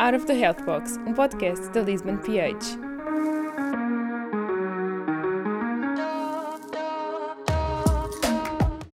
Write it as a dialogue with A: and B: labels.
A: Out of the Health Box, um podcast da Lisbon PH.